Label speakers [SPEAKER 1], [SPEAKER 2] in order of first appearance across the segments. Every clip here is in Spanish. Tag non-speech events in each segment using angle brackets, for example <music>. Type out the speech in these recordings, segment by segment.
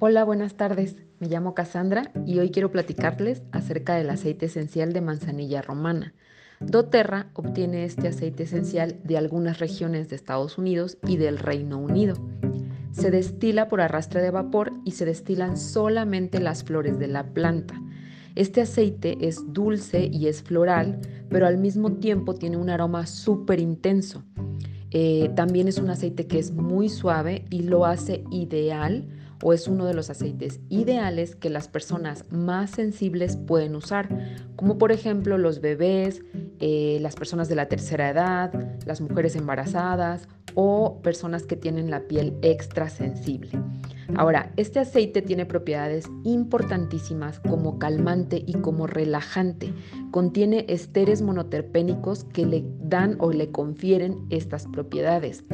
[SPEAKER 1] Hola, buenas tardes. Me llamo Cassandra y hoy quiero platicarles acerca del aceite esencial de manzanilla romana. doTERRA obtiene este aceite esencial de algunas regiones de Estados Unidos y del Reino Unido. Se destila por arrastre de vapor y se destilan solamente las flores de la planta. Este aceite es dulce y es floral, pero al mismo tiempo tiene un aroma súper intenso. Eh, también es un aceite que es muy suave y lo hace ideal o es uno de los aceites ideales que las personas más sensibles pueden usar, como por ejemplo los bebés, eh, las personas de la tercera edad, las mujeres embarazadas o personas que tienen la piel extra sensible. Ahora, este aceite tiene propiedades importantísimas como calmante y como relajante. Contiene esteres monoterpénicos que le dan o le confieren estas propiedades.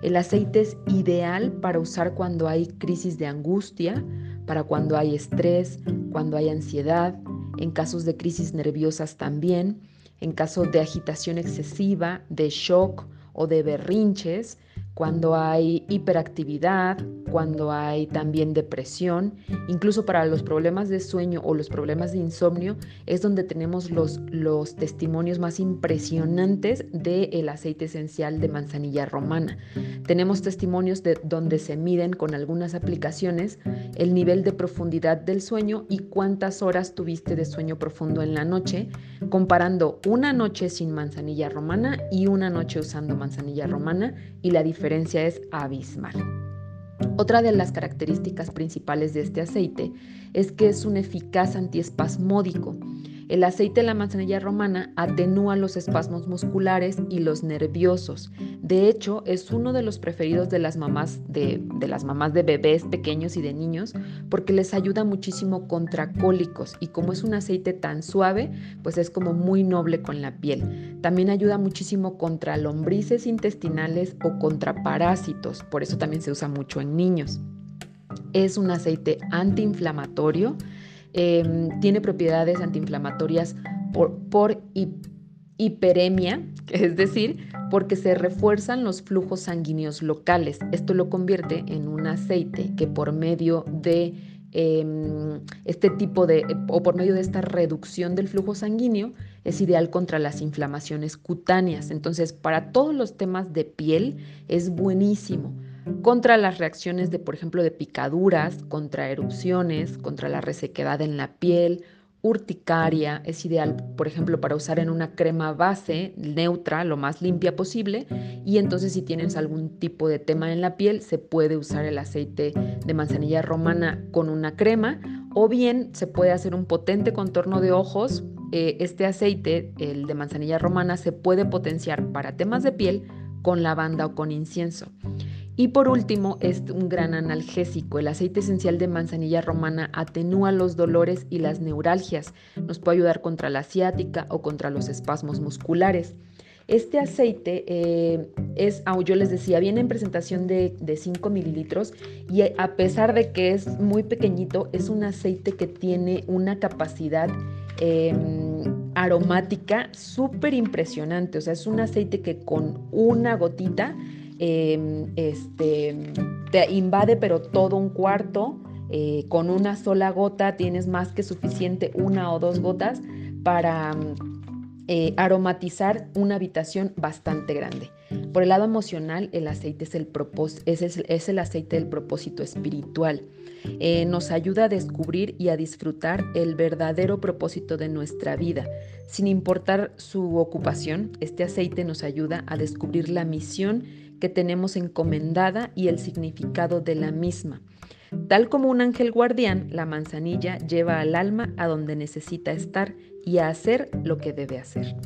[SPEAKER 1] El aceite es ideal para usar cuando hay crisis de angustia, para cuando hay estrés, cuando hay ansiedad, en casos de crisis nerviosas también, en caso de agitación excesiva, de shock o de berrinches, cuando hay hiperactividad, cuando hay también depresión, incluso para los problemas de sueño o los problemas de insomnio, es donde tenemos los, los testimonios más impresionantes del aceite esencial de manzanilla romana. Tenemos testimonios de donde se miden con algunas aplicaciones el nivel de profundidad del sueño y cuántas horas tuviste de sueño profundo en la noche, comparando una noche sin manzanilla romana y una noche usando manzanilla romana y la diferencia es abismal. Otra de las características principales de este aceite es que es un eficaz antiespasmódico el aceite de la manzanilla romana atenúa los espasmos musculares y los nerviosos. De hecho, es uno de los preferidos de las mamás de, las mamás de bebés pequeños y de niños porque les ayuda muchísimo contra cólicos y como es un aceite tan suave, pues es como muy noble con la piel. También ayuda muchísimo contra lombrices intestinales o contra parásitos, por eso también se usa mucho en niños. Es un aceite antiinflamatorio Em, tiene propiedades antiinflamatorias por, por hiperemia, <laughs> es decir, porque se refuerzan los flujos sanguíneos locales. Esto lo convierte en un aceite que por medio de em, este tipo de, o por medio de esta reducción del flujo sanguíneo, es ideal contra las inflamaciones cutáneas. Entonces, para todos los temas de piel es buenísimo contra las reacciones de, por ejemplo, de picaduras, contra erupciones, contra la resequedad en la piel, urticaria, es ideal, por ejemplo, para usar en una crema base neutra, lo más limpia posible, y entonces si tienes algún tipo de tema en la piel, se puede usar el aceite de manzanilla romana con una crema, o bien se puede hacer un potente contorno de ojos. Eh, este aceite, el de manzanilla romana, se puede potenciar para temas de piel con lavanda o con incienso. Y por último, es un gran analgésico. El aceite esencial de manzanilla romana atenúa los dolores y las neuralgias. Nos puede ayudar contra la ciática o contra los espasmos musculares. Este aceite eh, es, ah, yo les decía, viene en presentación de, 5 mililitros y a pesar de que es muy pequeñito, es un aceite que tiene una capacidad em, aromática súper impresionante. O sea, es un aceite que con una gotita Em, este, te invade pero todo un cuarto. Eh, con una sola gota tienes más que suficiente, una o dos gotas, para eh, aromatizar una habitación bastante grande. Por el lado emocional, el aceite es el, es el, aceite del propósito espiritual. Eh, nos ayuda a descubrir y a disfrutar el verdadero propósito de nuestra vida. Sin importar su ocupación, este aceite nos ayuda a descubrir la misión que tenemos encomendada y el significado de la misma. Tal como un ángel guardián, la manzanilla lleva al alma a donde necesita estar y a hacer lo que debe hacer.